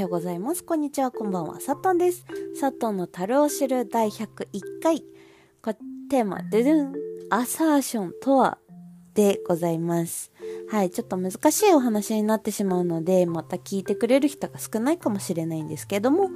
ようございます。こんにちは、こんばんは。サトンです。サトンの樽を知る第101回。こテーマ、ドゥドゥン、アサーションとはでございます。はい、ちょっと難しいお話になってしまうので、また聞いてくれる人が少ないかもしれないんですけども、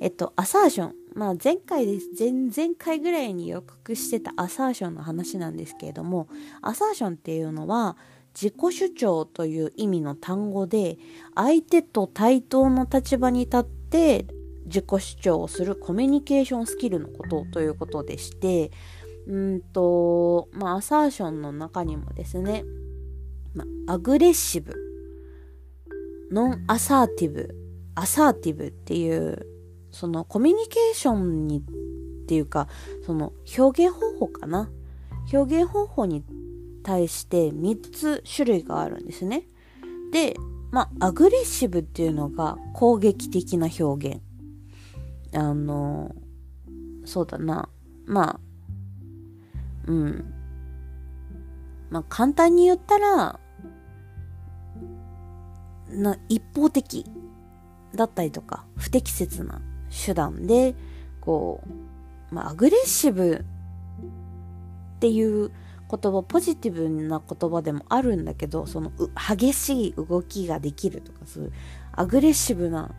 えっと、アサーション。まあ前回です。前々回ぐらいに予告してたアサーションの話なんですけれども、アサーションっていうのは、自己主張という意味の単語で相手と対等の立場に立って自己主張をするコミュニケーションスキルのことということでしてうんとまあアサーションの中にもですね、まあ、アグレッシブノンアサーティブアサーティブっていうそのコミュニケーションにっていうかその表現方法かな？表現方法に対して3つ種類があるんですね。で、まあ、アグレッシブっていうのが攻撃的な表現。あの、そうだな。まあ、うん。まあ、簡単に言ったら、な、一方的だったりとか、不適切な手段で、こう、まあ、アグレッシブっていう言葉ポジティブな言葉でもあるんだけどその激しい動きができるとかそういうアグレッシブな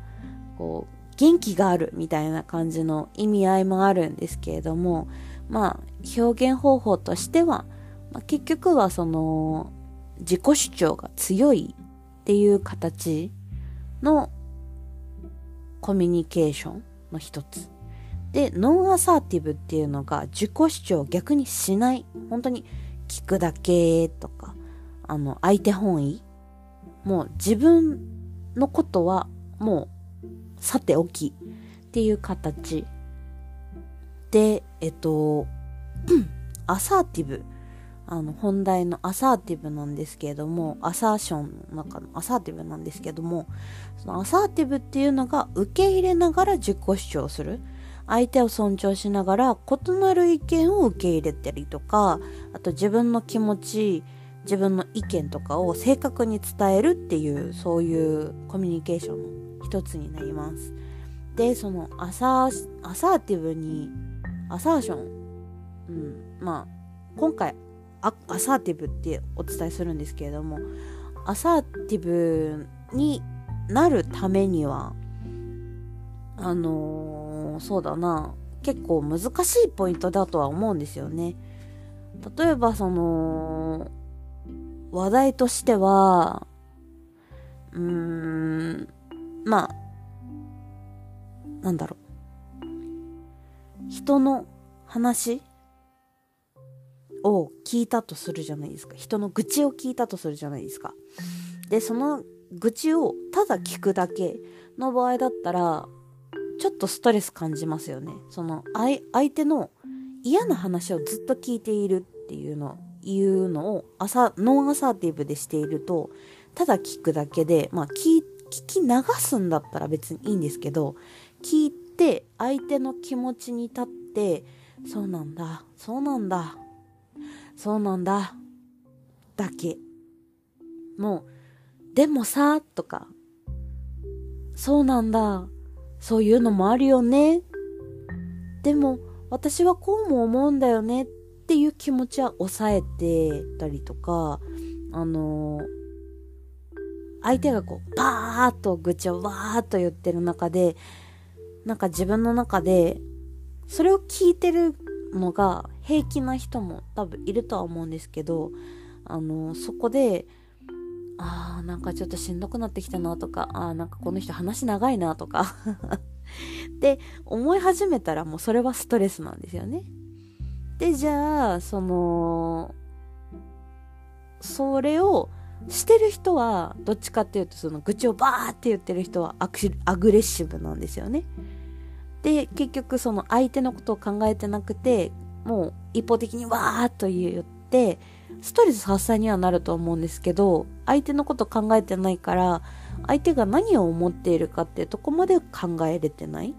こう元気があるみたいな感じの意味合いもあるんですけれどもまあ表現方法としては、まあ、結局はその自己主張が強いっていう形のコミュニケーションの一つ。で、ノンアサーティブっていうのが自己主張を逆にしない。本当に聞くだけとか、あの、相手本位。もう自分のことはもうさておきっていう形で、えっと、アサーティブ。あの、本題のアサーティブなんですけれども、アサーションの中のアサーティブなんですけども、そのアサーティブっていうのが受け入れながら自己主張する。相手を尊重しながら異なる意見を受け入れたりとかあと自分の気持ち自分の意見とかを正確に伝えるっていうそういうコミュニケーションの一つになります。でそのアサアサーティブにアサーション、うん、まあ今回アサーティブってお伝えするんですけれどもアサーティブになるためにはあのそうだな。結構難しいポイントだとは思うんですよね。例えばその話題としてはうーんまあなんだろう。人の話を聞いたとするじゃないですか。人の愚痴を聞いたとするじゃないですか。でその愚痴をただ聞くだけの場合だったらちょっとストレス感じますよね。その相手の嫌な話をずっと聞いているっていうのいうのを朝ノンアサーティブでしているとただ聞くだけでまあ聞聞き流すんだったら別にいいんですけど聞いて相手の気持ちに立ってそうなんだそうなんだそうなんだだけもうでもさとかそうなんだそういうのもあるよね。でも、私はこうも思うんだよねっていう気持ちは抑えてたりとか、あの相手がこう、バーっと愚痴をわーっと言ってる中で、なんか自分の中で、それを聞いてるのが平気な人も多分いるとは思うんですけど、あのそこで、あーなんかちょっとしんどくなってきたなとか、あーなんかこの人話長いなとか で思い始めたらもうそれはストレスなんですよね。で、じゃあ、その、それをしてる人はどっちかっていうとその愚痴をバーって言ってる人はアクシアグレッシブなんですよね。で結局その相手のことを考えてなくてもう一方的にわーっと言ってストレス発散にはなると思うんですけど相手のこと考えてないから相手が何を思っているかっていうとこまで考えれてない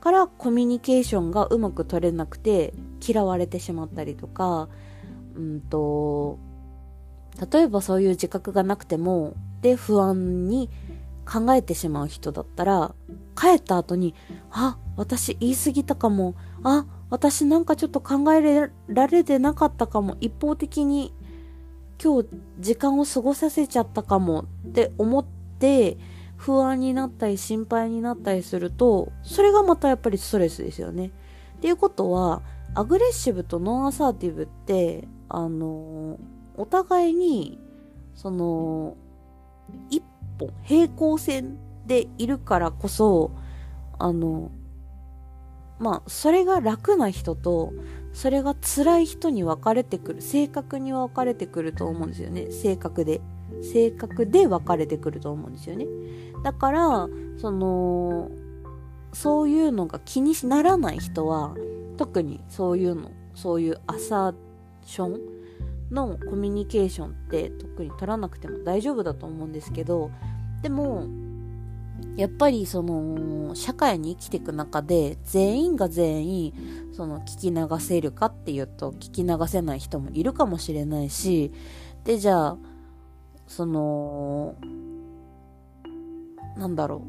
からコミュニケーションがうまく取れなくて嫌われてしまったりとかうんと例えばそういう自覚がなくてもで不安に考えてしまう人だったら、帰った後に、あ、私言い過ぎたかも。あ、私なんかちょっと考えられてなかったかも。一方的に今日時間を過ごさせちゃったかもって思って不安になったり心配になったりすると、それがまたやっぱりストレスですよね。っていうことは、アグレッシブとノンアサーティブって、あの、お互いに、その、一本、平行線でいるからこそ、あの、まあ、それが楽な人と、それが辛い人に分かれてくる。性格に分かれてくると思うんですよね。性格で。性格で分かれてくると思うんですよね。だから、その、そういうのが気にならない人は、特にそういうの、そういうアサーションのコミュニケーションって特に取らなくても大丈夫だと思うんですけど、でも、やっぱりその社会に生きていく中で全員が全員その聞き流せるかっていうと聞き流せない人もいるかもしれないしでじゃあそのなんだろ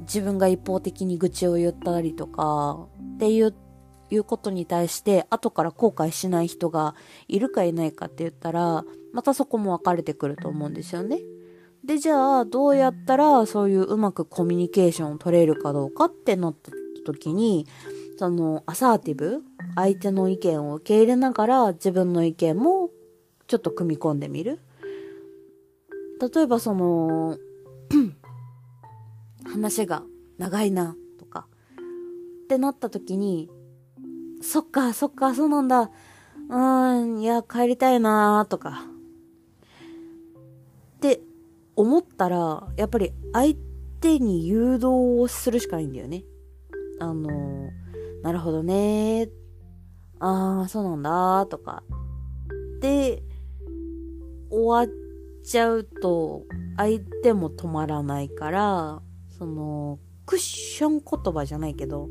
う自分が一方的に愚痴を言ったりとかっていういうことに対して後から後悔しない人がいるかいないかって言ったらまたそこも分かれてくると思うんですよね。で、じゃあ、どうやったら、そういううまくコミュニケーションを取れるかどうかってなった時に、その、アサーティブ相手の意見を受け入れながら、自分の意見も、ちょっと組み込んでみる。例えば、その、話が長いな、とか、ってなった時に、そっか、そっか、そうなんだ。うーん、いや、帰りたいな、とか、って思ったら、やっぱり相手に誘導をするしかないんだよね。あの、なるほどね。ああ、そうなんだ、とか。で、終わっちゃうと、相手も止まらないから、その、クッション言葉じゃないけど、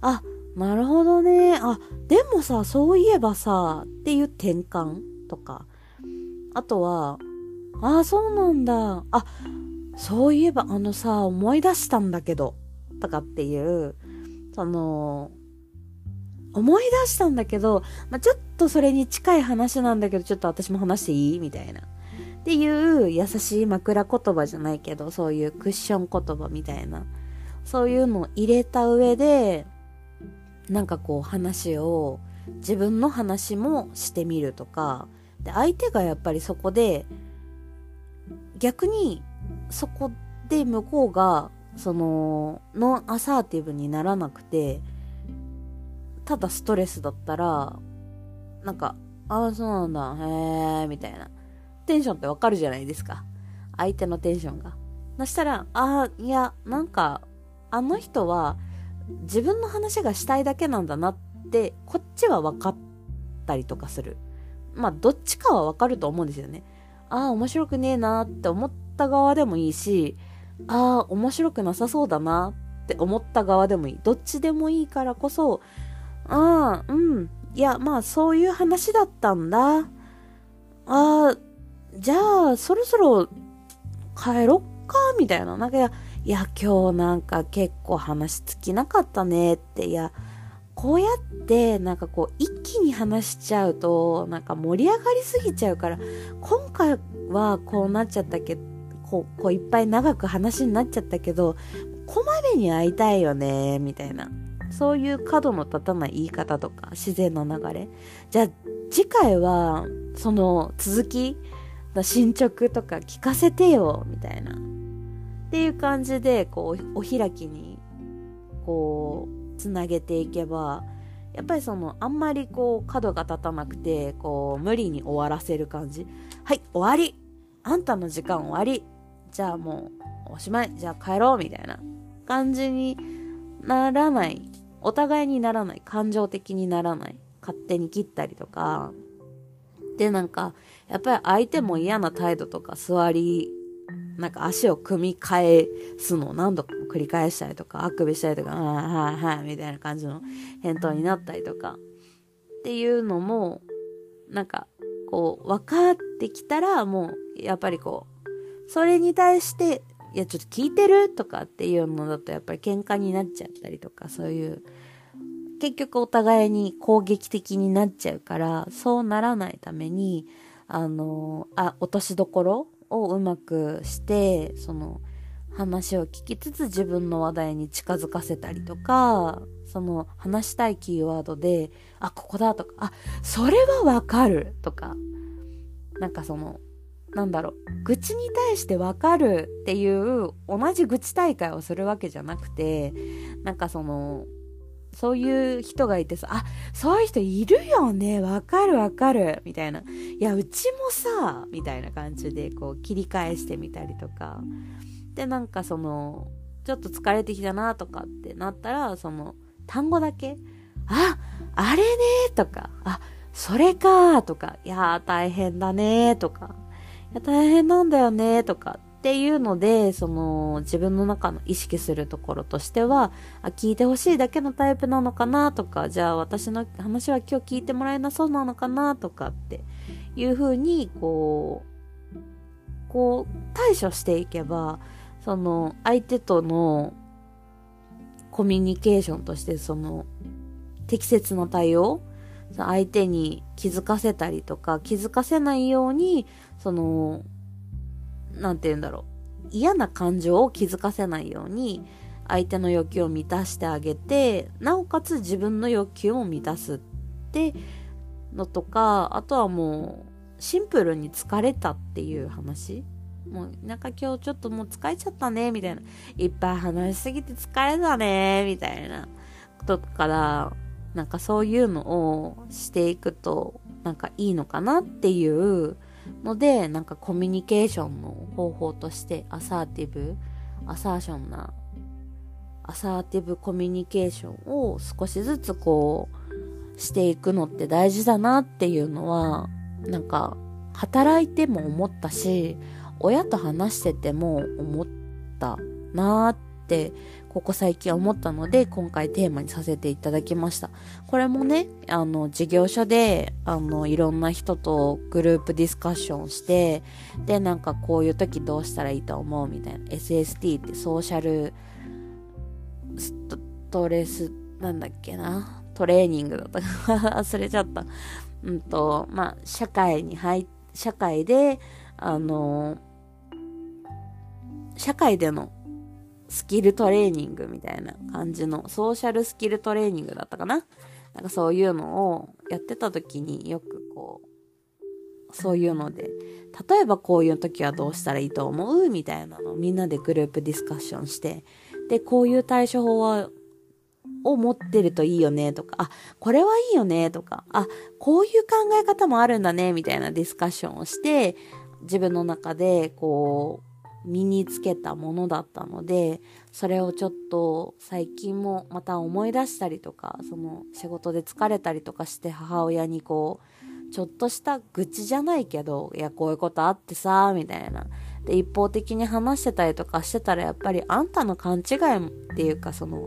あ、なるほどね。あ、でもさ、そういえばさ、っていう転換とか。あとは、ああ、そうなんだ。あ、そういえばあのさ、思い出したんだけど、とかっていう、その、思い出したんだけど、まあ、ちょっとそれに近い話なんだけど、ちょっと私も話していい？みたいな。っていう優しい枕言葉じゃないけど、そういうクッション言葉みたいな。そういうのを入れた上で、なんかこう話を、自分の話もしてみるとか、で、相手がやっぱりそこで、逆にそこで向こうがそのノンアサーティブにならなくてただストレスだったらなんかああそうなんだへえみたいな。テンションってわかるじゃないですか。相手のテンションが。そしたらああいやなんかあの人は自分の話がしたいだけなんだなってこっちは分かったりとかする。まあどっちかは分かると思うんですよね。ああ、面白くねえなって思った側でもいいし、ああ、面白くなさそうだなって思った側でもいい。どっちでもいいからこそ、ああ、うん。いや、まあ、そういう話だったんだ。ああ、じゃあ、そろそろ帰ろっか、みたいな。なんか、いや、いや、今日なんか結構話尽きなかったねって、いや、こうやってなんかこう一気に話しちゃうとなんか盛り上がりすぎちゃうから今回はこうなっちゃったけどこうこういっぱい長く話になっちゃったけどこまめに会いたいよねみたいな。そういう角の立たない言い方とか自然の流れ。じゃあ次回はその続きの進捗とか聞かせてよみたいな。っていう感じでこうお開きにこうつなげていけばやっぱりそのあんまりこう角が立たなくてこう無理に終わらせる感じ。はい終わり。あんたの時間終わり。じゃあもうおしまい。じゃあ帰ろうみたいな感じにならない。お互いにならない。感情的にならない。勝手に切ったりとか。でなんかやっぱり相手も嫌な態度とか座りなんか足を組み返すの何度か繰り返したりとか、あくびしたりとか、はいはいはいみたいな感じの返答になったりとか、っていうのも、なんか、こう、分かってきたら、もう、やっぱりこう、それに対していや、ちょっと聞いてるとかっていうのだとやっぱり喧嘩になっちゃったりとか、そういう、結局お互いに攻撃的になっちゃうから、そうならないために、あの、あ、落としどころをうまくして、その、話を聞きつつ自分の話題に近づかせたりとか、その話したいキーワードで、あ、ここだとか、あ、それはわかるとか、なんかその、なんだろう、愚痴に対してわかるっていう同じ愚痴大会をするわけじゃなくて、なんかその、そういう人がいてさ、あ、そういう人いるよね、わかるわかる、みたいな。いや、うちもさ、みたいな感じでこう切り返してみたりとか。で、なんかその、ちょっと疲れてきたなとかってなったら、その、単語だけ、あ、あれねとか、あ、それかとか、いやー大変だねとか、いや大変なんだよねとかっていうので、その自分の中の意識するところとしては、あ聞いてほしいだけのタイプなのかなとか、じゃあ私の話は今日聞いてもらえなそうなのかなとかっていうふうに、こう、こう対処していけば、その相手とのコミュニケーションとしてその適切な対応相手に気づかせたりとか気づかせないようにその何て言うんだろう嫌な感情を気づかせないように相手の欲求を満たしてあげてなおかつ自分の欲求も満たすってのとかあとはもうシンプルに疲れたっていう話。もうなんか今日ちょっともう疲れちゃったね、みたいな。いっぱい話しすぎて疲れたね、みたいなことから、なんかそういうのをしていくと、なんかいいのかなっていうので、なんかコミュニケーションの方法としてアサーティブ、アサーションな、アサーティブコミュニケーションを少しずつこう、していくのって大事だなっていうのは、なんか、働いても思ったし、親と話してても思ったなーってここ最近思ったので今回テーマにさせていただきました。これもねあの事業所であのいろんな人とグループディスカッションしてでなんかこういう時どうしたらいいと思うみたいな。SST ってソーシャルストレスなんだっけな？トレーニングだったか 忘れちゃった。うんとまあ社会に入社会であの社会でのスキルトレーニングみたいな感じの、ソーシャルスキルトレーニングだったかな？なんかそういうのをやってた時によくこう、そういうので、例えばこういう時はどうしたらいいと思う？みたいなのをみんなでグループディスカッションして、で、こういう対処法は、を持ってるといいよねとか、あ、これはいいよねとか、あ、こういう考え方もあるんだねみたいなディスカッションをして、自分の中でこう、身につけたものだったので、それをちょっと最近もまた思い出したりとか、その仕事で疲れたりとかして母親にこう、ちょっとした愚痴じゃないけど、いや、こういうことあってさ、みたいな。で、一方的に話してたりとかしてたら、やっぱりあんたの勘違いっていうか、その、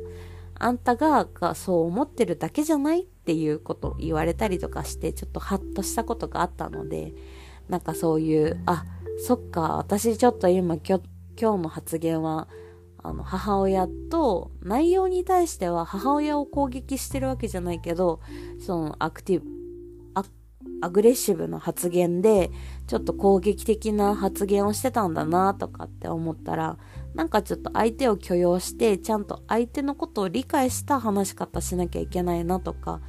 あんたがそう思ってるだけじゃないっていうことを言われたりとかして、ちょっとハッとしたことがあったので、なんかそういう、あ、そっか、私ちょっと今今日、今日の発言は、あの、母親と、内容に対しては母親を攻撃してるわけじゃないけど、そのアクティブ、アアグレッシブな発言で、ちょっと攻撃的な発言をしてたんだなとかって思ったら、なんかちょっと相手を許容して、ちゃんと相手のことを理解した話し方しなきゃいけないなとか、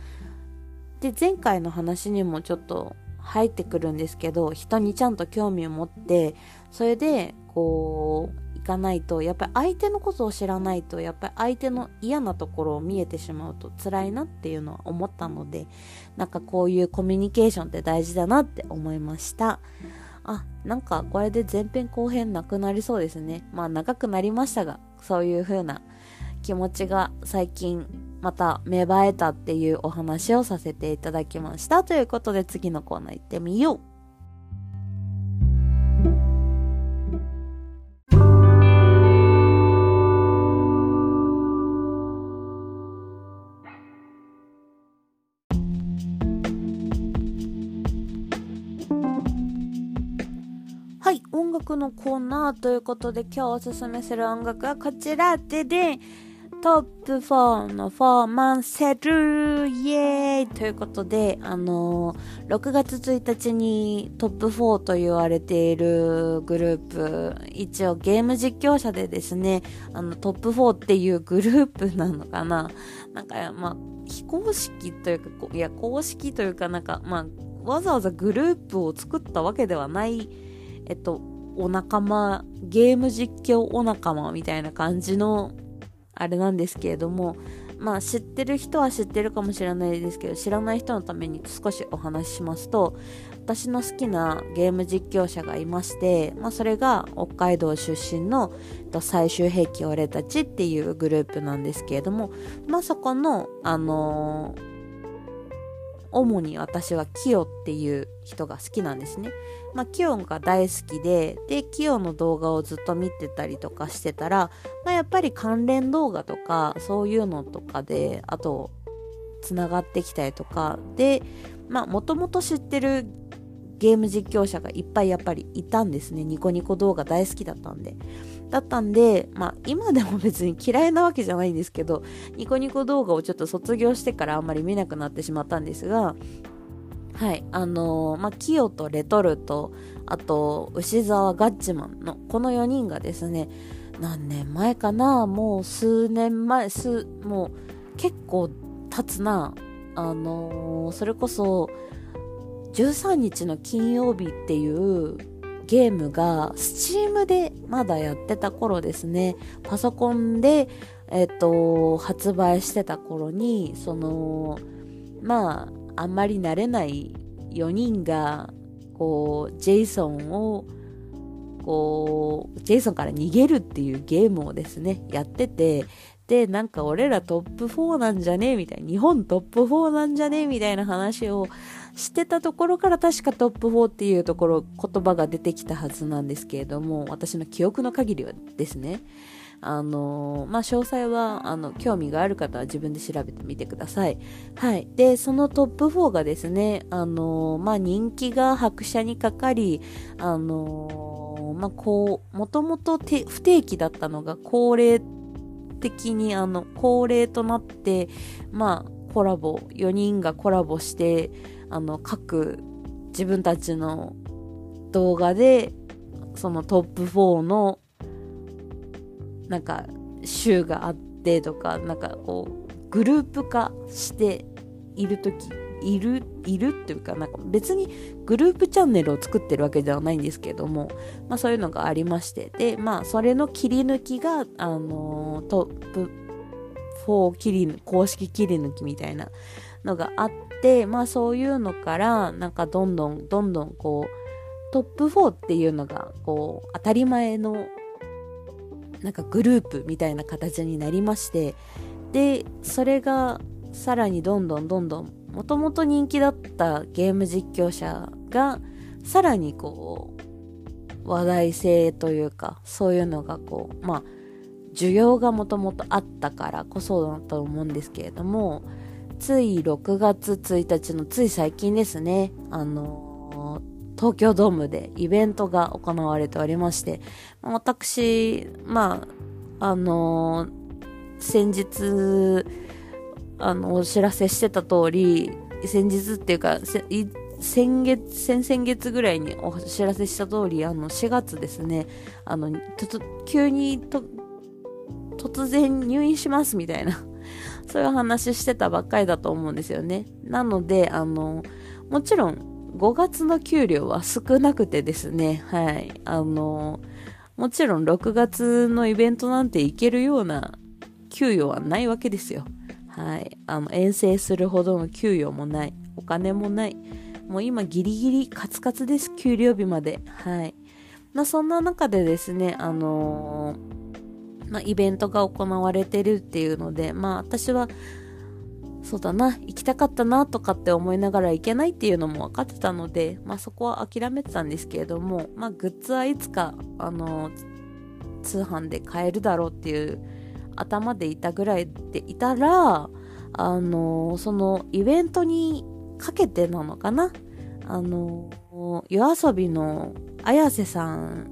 で、前回の話にもちょっと入ってくるんですけど、人にちゃんと興味を持って、それで、こう、いかないと、やっぱり相手のことを知らないと、やっぱり相手の嫌なところを見えてしまうと辛いなっていうのは思ったので、なんかこういうコミュニケーションって大事だなって思いました。あ、なんかこれで前編後編なくなりそうですね。まあ長くなりましたが、そういう風な気持ちが最近また芽生えたっていうお話をさせていただきました。ということで次のコーナー行ってみよう。はい、音楽のコーナーということで今日おすすめする音楽はこちらでで、トップ4のフォーマンセルイエーイということで、あのー、6月1日にトップ4と言われているグループ、一応ゲーム実況者でですね、あのトップ4っていうグループなのかな。なんか、まあ、非公式というか、いや、公式というかなんか、まあ、わざわざグループを作ったわけではない、えっと、お仲間、ゲーム実況お仲間みたいな感じのあれなんですけれども、まあ知ってる人は知ってるかもしれないですけど、知らない人のために少しお話ししますと、私の好きなゲーム実況者がいまして、まあそれが北海道出身の最終兵器俺たちっていうグループなんですけれども、まあそこの、あのー主に私はキヨっていう人が好きなんですね。まあ、キヨンが大好きで、で、キヨンの動画をずっと見てたりとかしてたら、まあ、やっぱり関連動画とか、そういうのとかで、あと、つながってきたりとか、で、まあ、もともと知ってるゲーム実況者がいっぱいやっぱりいたんですね。ニコニコ動画大好きだったんで。だったんで、まあ今でも別に嫌いなわけじゃないんですけど、ニコニコ動画をちょっと卒業してからあんまり見なくなってしまったんですが、はい、あのー、まあ、キヨとレトルと、あと、牛沢ガッチマンの、この4人がですね、何年前かなもう数年前、数、もう結構経つな。あのー、それこそ、13日の金曜日っていうゲームが Steam でまだやってた頃ですね。パソコンで、えっ、と、発売してた頃に、その、まあ、あんまり慣れない4人が、こう、ジェイソンを、こう、ジェイソンから逃げるっていうゲームをですね、やってて、で、なんか俺らトップ4なんじゃねえみたいな、日本トップ4なんじゃねえみたいな話をしてたところから確かトップ4っていうところ言葉が出てきたはずなんですけれども私の記憶の限りはですねあのまあ、詳細は、あの、興味がある方は自分で調べてみてください。はい。で、そのトップ4がですね、あのまあ、人気が拍車にかかり、あのまあ、こう、もともと不定期だったのが恒例的に、あの、恒例となって、まあ、コラボ、4人がコラボして、あの、各自分たちの動画で、そのトップ4の、なんか、週があってとか、なんかこう、グループ化しているとき、いる、いるっていうか、なんか別にグループチャンネルを作ってるわけではないんですけども、まあそういうのがありまして、で、まあそれの切り抜きが、あの、トップ4切り、公式切り抜きみたいなのがあって、まあそういうのから、なんかどんどんどんどんこう、トップ4っていうのが、こう、当たり前の、なんかグループみたいな形になりまして、で、それがさらにどんどんどんどん、もともと人気だったゲーム実況者が、さらにこう、話題性というか、そういうのがこう、まあ、需要がもともとあったからこそだと思うんですけれども、つい6月1日のつい最近ですね、あの、東京ドームでイベントが行われておりまして、私、まあ、あのー、先日、あの、お知らせしてた通り、先日っていうか、先月、先々月ぐらいにお知らせした通り、あの、4月ですね、あの、ちょっと急に、突然入院しますみたいなそういう話してたばっかりだと思うんですよね。なので、あの、もちろん5月の給料は少なくてですね、はい。あの、もちろん6月のイベントなんて行けるような給与はないわけですよ。はい。あの、遠征するほどの給与もない。お金もない。もう今ギリギリカツカツです。給料日まで。はい。まあそんな中でですね、あのーまあ、イベントが行われてるっていうので、まあ私は、そうだな、行きたかったなとかって思いながら行けないっていうのも分かってたので、まあそこは諦めてたんですけれども、まあグッズはいつか、あの、通販で買えるだろうっていう頭でいたぐらいでいたら、あの、そのイベントにかけてなのかなあの、夜遊びの綾瀬さん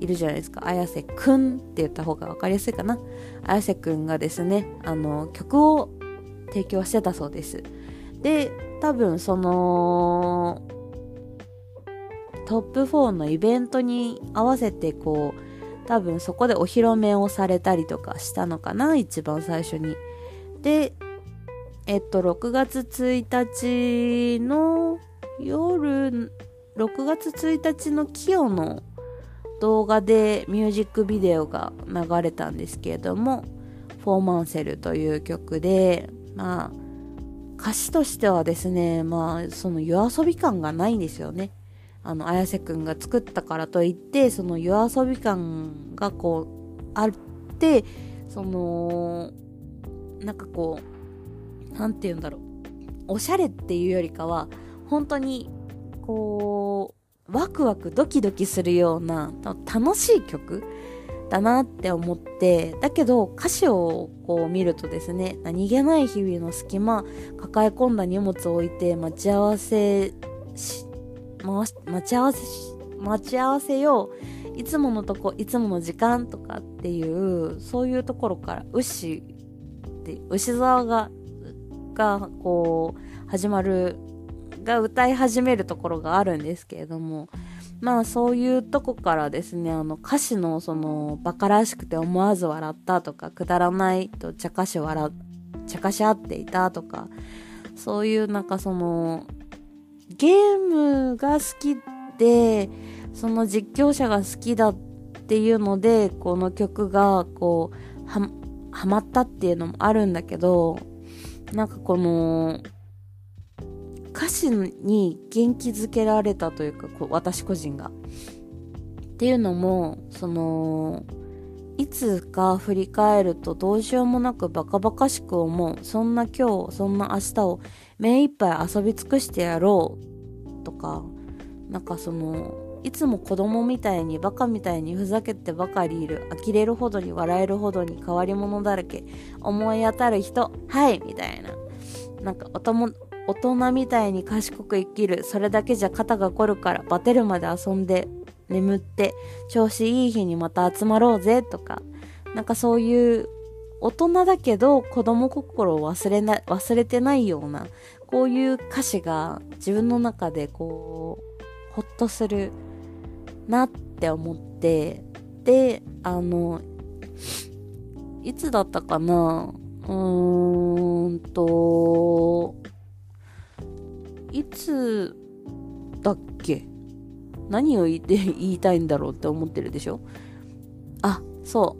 いるじゃないですか。綾瀬くんって言った方が分かりやすいかな。綾瀬くんがですね、あの、曲を提供してたそうです。で、多分その、トップ4のイベントに合わせてこう、多分そこでお披露目をされたりとかしたのかな、一番最初に。で、えっと、6月1日の夜、6月1日の清の動画でミュージックビデオが流れたんですけれども、フォーマンセルという曲で、まあ、歌詞としてはですね、まあ、その夜遊び感がないんですよね。あの、綾瀬くんが作ったからといって、その夜遊び感がこう、あって、その、なんかこう、なんて言うんだろう。おしゃれっていうよりかは、本当に、こう、ワクワクドキドキするような楽しい曲だなって思って、だけど歌詞をこう見るとですね、何気ない日々の隙間、抱え込んだ荷物を置いて待ち合わせし、待ち合わせ待ち合わせよう。いつものとこ、いつもの時間とかっていう、そういうところから、牛って、牛沢が、が、こう、始まる、が歌い始めるところがあるんですけれども、まあそういうとこからですね、あの歌詞のそのバカらしくて思わず笑ったとか、くだらないと茶化し笑、茶化し合っていたとか、そういうなんかその、ゲームが好きで、その実況者が好きだっていうので、この曲がこう、は、はまったっていうのもあるんだけど、なんかこの、歌詞に元気づけられたというか、こう私個人が。っていうのも、その、いつか振り返るとどうしようもなくバカバカしく思う。そんな今日、そんな明日を目いっぱい遊び尽くしてやろう。とか、なんかその、いつも子供みたいにバカみたいにふざけてばかりいる。呆れるほどに笑えるほどに変わり者だらけ。思い当たる人、はいみたいな。なんかお、大人みたいに賢く生きる。それだけじゃ肩が凝るから、バテるまで遊んで、眠って、調子いい日にまた集まろうぜ、とか。なんかそういう、大人だけど子供心を忘れな、忘れてないような、こういう歌詞が自分の中でこう、ほっとするなって思って、で、あの、いつだったかなうーんと、いつだっけ？何を言って言いたいんだろうって思ってるでしょ？あ、そ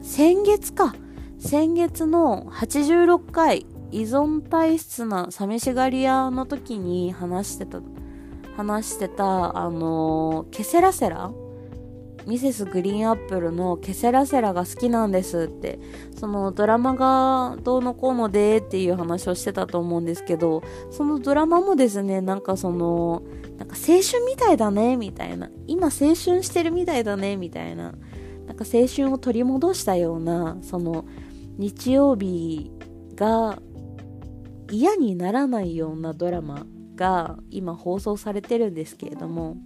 う。先月か。先月の86回依存体質な寂しがり屋の時に話してた、話してた、あのケセラセラミセスグリーンアップルのケセラセラが好きなんですって、そのドラマがどうのこうのでっていう話をしてたと思うんですけど、そのドラマもですね、なんかその、なんか青春みたいだね、みたいな。今青春してるみたいだね、みたいな。なんか青春を取り戻したような、その、日曜日が嫌にならないようなドラマが今放送されてるんですけれども、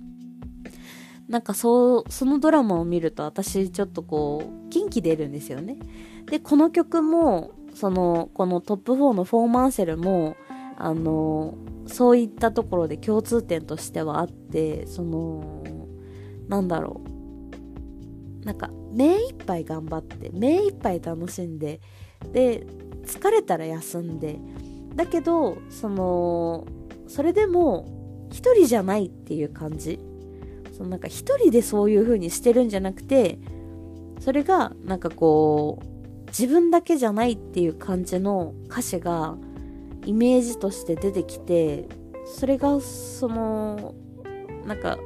なんかそう、そのドラマを見ると私ちょっとこう、元気出るんですよね。で、この曲も、その、このトップ4のフォーマンセルも、あの、そういったところで共通点としてはあって、その、なんだろう。なんか、目いっぱい頑張って、目いっぱい楽しんで、で、疲れたら休んで、だけど、その、それでも、一人じゃないっていう感じ。そのなんか一人でそういう風にしてるんじゃなくて、それがなんかこう、自分だけじゃないっていう感じの歌詞がイメージとして出てきて、それがその、なんか、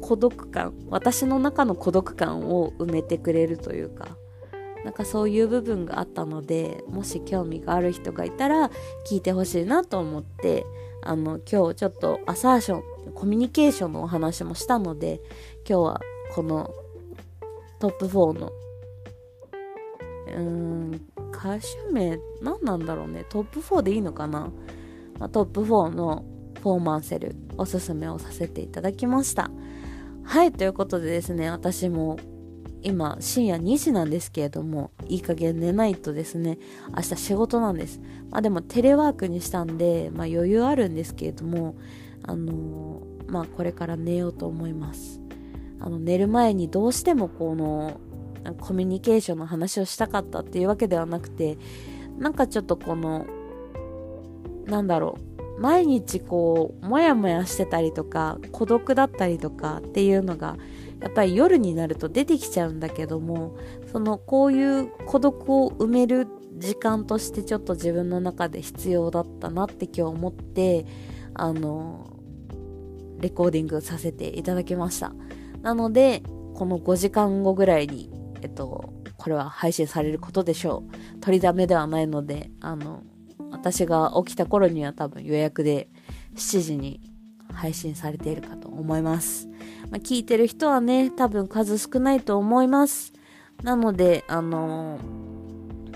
孤独感、私の中の孤独感を埋めてくれるというか、なんかそういう部分があったので、もし興味がある人がいたら聞いてほしいなと思って、あの、今日ちょっとアサーションコミュニケーションのお話もしたので、今日はこのトップ4の、うーん、歌手名何なんだろうね。トップ4でいいのかな、まあ、トップ4のフォーマンセルおすすめをさせていただきました。はい、ということでですね、私も今深夜2時なんですけれども、いい加減寝ないとですね、明日仕事なんです。まあでもテレワークにしたんで、まあ余裕あるんですけれども、あのー、まあこれから寝ようと思います。あの寝る前にどうしてもこのコミュニケーションの話をしたかったっていうわけではなくて、なんかちょっとこの、なんだろう、毎日こう、もやもやしてたりとか、孤独だったりとかっていうのが、やっぱり夜になると出てきちゃうんだけども、その、こういう孤独を埋める時間としてちょっと自分の中で必要だったなって今日思って、あの、レコーディングさせていただきました。なので、この5時間後ぐらいにえっと、これは配信されることでしょう。取りだめではないので、あの、私が起きた頃には多分予約で7時に配信されているかと思います。まあ、聞いてる人はね、多分数少ないと思います。なので、あの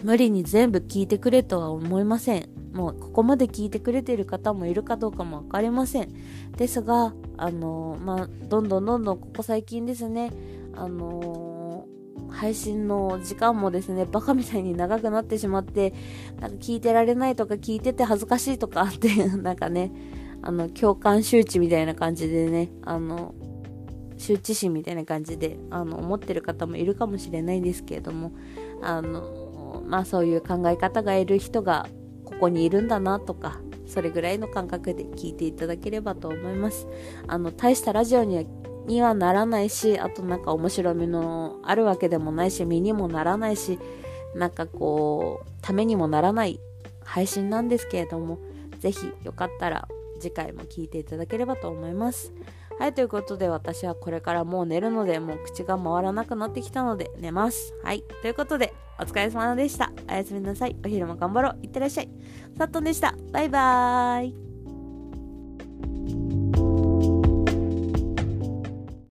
無理に全部聞いてくれとは思いません。もうここまで聞いてくれてる方もいるかどうかもわかりません。ですが、あのまあ、どんどんどんどんここ最近ですね、あの配信の時間もですね、バカみたいに長くなってしまって、なんか聞いてられないとか聞いてて恥ずかしいとかっていう、なんかね、あの、共感周知みたいな感じでね、あの、羞恥心みたいな感じで、あの、思ってる方もいるかもしれないんですけれども、あの、まあそういう考え方がいる人がここにいるんだなとか、それぐらいの感覚で聞いていただければと思います。あの、大したラジオにはにはならないし、あとなんか面白みのあるわけでもないし、身にもならないし、なんかこう、ためにもならない配信なんですけれども、ぜひよかったら次回も聞いていただければと思います。はい、ということで私はこれからもう寝るので、もう口が回らなくなってきたので寝ます。はい、ということでお疲れ様でした。おやすみなさい。お昼も頑張ろう。いってらっしゃい。さっとんでした。バイバーイ。